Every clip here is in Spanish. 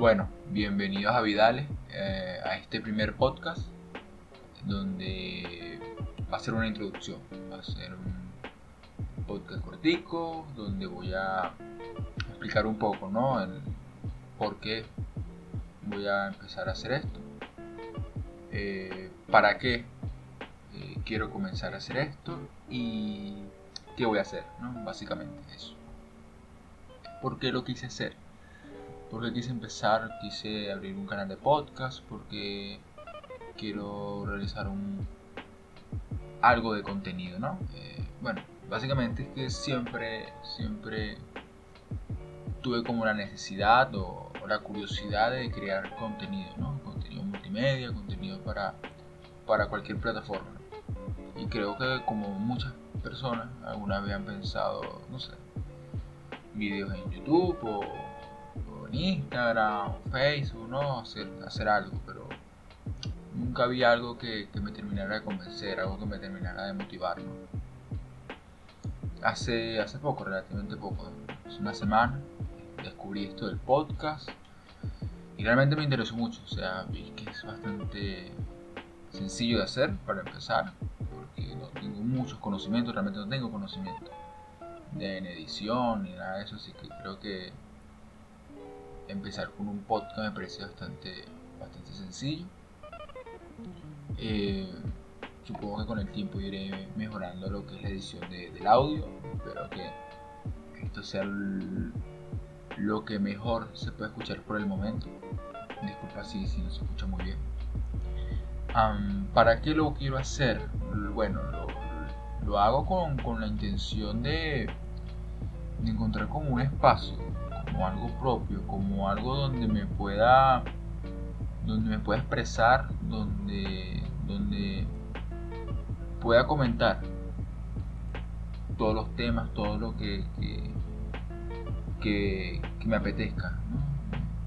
Bueno, bienvenidos a Vidales, eh, a este primer podcast donde va a ser una introducción, va a ser un podcast cortico donde voy a explicar un poco, ¿no? El por qué voy a empezar a hacer esto, eh, para qué eh, quiero comenzar a hacer esto y qué voy a hacer, ¿no? Básicamente eso. ¿Por qué lo quise hacer? Porque quise empezar, quise abrir un canal de podcast, porque quiero realizar un algo de contenido, ¿no? Eh, bueno, básicamente es que siempre, siempre tuve como la necesidad o, la curiosidad de crear contenido, ¿no? Contenido multimedia, contenido para, para cualquier plataforma. Y creo que como muchas personas alguna vez han pensado, no sé, videos en YouTube o, Instagram Facebook, ¿no? Hacer, hacer algo, pero nunca había algo que, me terminara de convencer, algo que me terminara de motivar, Hace, hace poco, relativamente poco, hace una semana, descubrí esto del podcast y realmente me interesó mucho. O sea, vi que es bastante sencillo de hacer para empezar, porque no tengo muchos conocimientos, realmente no tengo conocimiento de edición ni nada de eso, así que creo que empezar con un podcast me parece bastante, bastante sencillo. Eh, supongo que con el tiempo iré mejorando lo que es la edición del audio. Espero que esto sea lo que mejor se puede escuchar por el momento. Disculpa si, si no se escucha muy bien. ¿Para qué lo quiero hacer? Bueno, lo, hago con, la intención de, de encontrar como un espacio, como algo propio, como algo donde me pueda donde me pueda expresar, donde, donde pueda comentar todos los temas, todo lo que, que, me apetezca,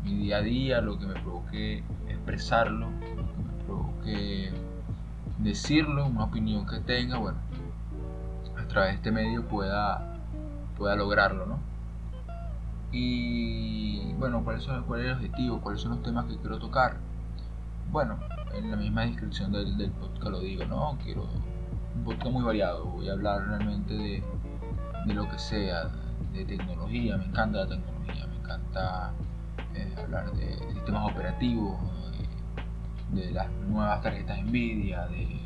mi día a día, lo que me provoque expresarlo, lo que me provoque decirlo, una opinión que tenga, bueno, a través de este medio pueda, pueda lograrlo, ¿no? Y bueno, ¿cuál es, ¿cuál es el objetivo? ¿Cuáles son los temas que quiero tocar? Bueno, en la misma descripción del, del podcast lo digo, ¿no? Quiero un podcast muy variado, voy a hablar realmente de, de lo que sea, de tecnología, me encanta la tecnología, me encanta eh, hablar de sistemas operativos, de, las nuevas tarjetas Nvidia, de,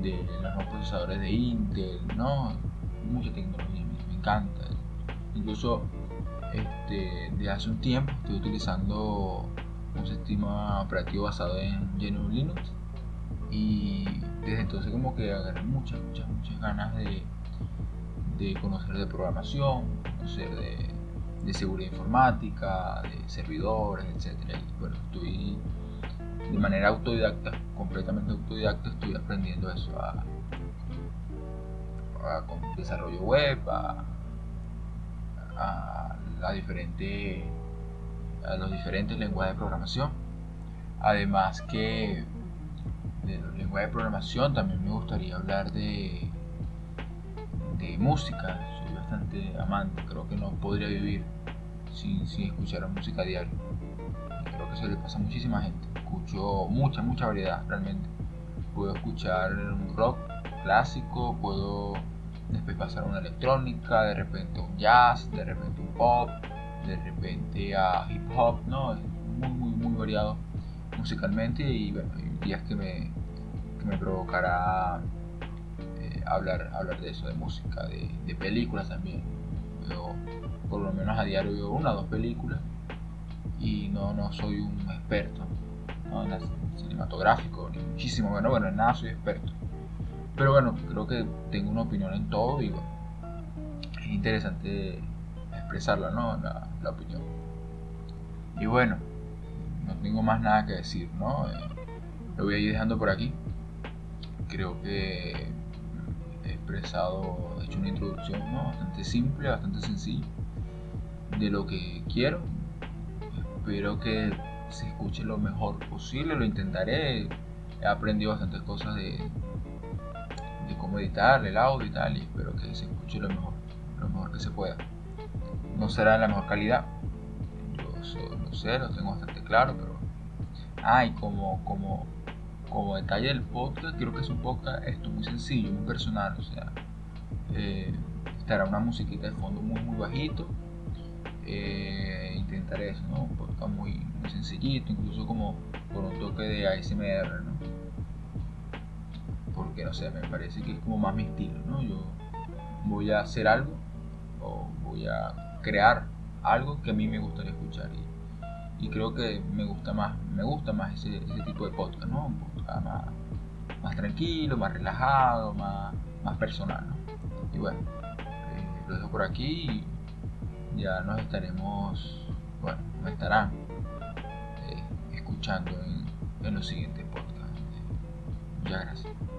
de los nuevos procesadores de Intel, ¿no? Mucha tecnología, me, encanta. Incluso este, desde hace un tiempo estoy utilizando un sistema operativo basado en GNU Linux y desde entonces como que agarré muchas, muchas, muchas ganas de, de conocer de programación, conocer de, de seguridad informática, de servidores, etc. Y bueno, estoy de manera autodidacta, completamente autodidacta, estoy aprendiendo eso a, con desarrollo web, a, a, a, diferente, a los diferentes lenguajes de programación. Además que de los lenguajes de programación también me gustaría hablar de de música, soy bastante amante, creo que no podría vivir sin, sin escuchar música diario. creo que eso le pasa a muchísima gente. Escucho mucha, mucha variedad realmente. Puedo escuchar un rock clásico, puedo después pasar a una electrónica, de repente un jazz, de repente un pop, de repente a hip hop, ¿no? Es muy, muy, muy variado musicalmente y bueno, hay días que me, que me provocará hablar, hablar de eso, de música, de, películas también. Veo, por lo menos a diario veo una o dos películas y no, no soy un experto ¿no? en cinematográfico, ni muchísimo, bueno, bueno, en nada soy experto. Pero bueno, creo que tengo una opinión en todo y bueno, es interesante expresarla, ¿no? La, opinión. Y bueno, no tengo más nada que decir, ¿no? Eh, lo voy a ir dejando por aquí. Creo que expresado, he hecho una introducción bastante simple, bastante sencilla de lo que quiero. Espero que se escuche lo mejor posible, lo intentaré. He aprendido bastantes cosas de, de cómo editar el audio y tal, y espero que se escuche lo mejor, lo mejor que se pueda. No será la mejor calidad, yo lo, sé, lo tengo bastante claro, pero... Ah, como, como, como detalle del podcast, creo que es un podcast esto muy sencillo, muy personal, o sea, eh, estará una musiquita de fondo muy, muy bajito. Eh, intentaré eso, ¿no? Un podcast muy, muy sencillito, incluso como con un toque de ASMR, ¿no? Porque, no sé, me parece que es como más mi estilo, ¿no? Yo voy a hacer algo o voy a crear algo que a mí me gustaría escuchar. Y, creo que me gusta más me gusta más ese, tipo de podcast no un podcast más, tranquilo más relajado más, más personal y bueno eh, lo dejo por aquí y ya nos estaremos bueno nos estarán eh, escuchando en los siguientes podcasts. Muchas gracias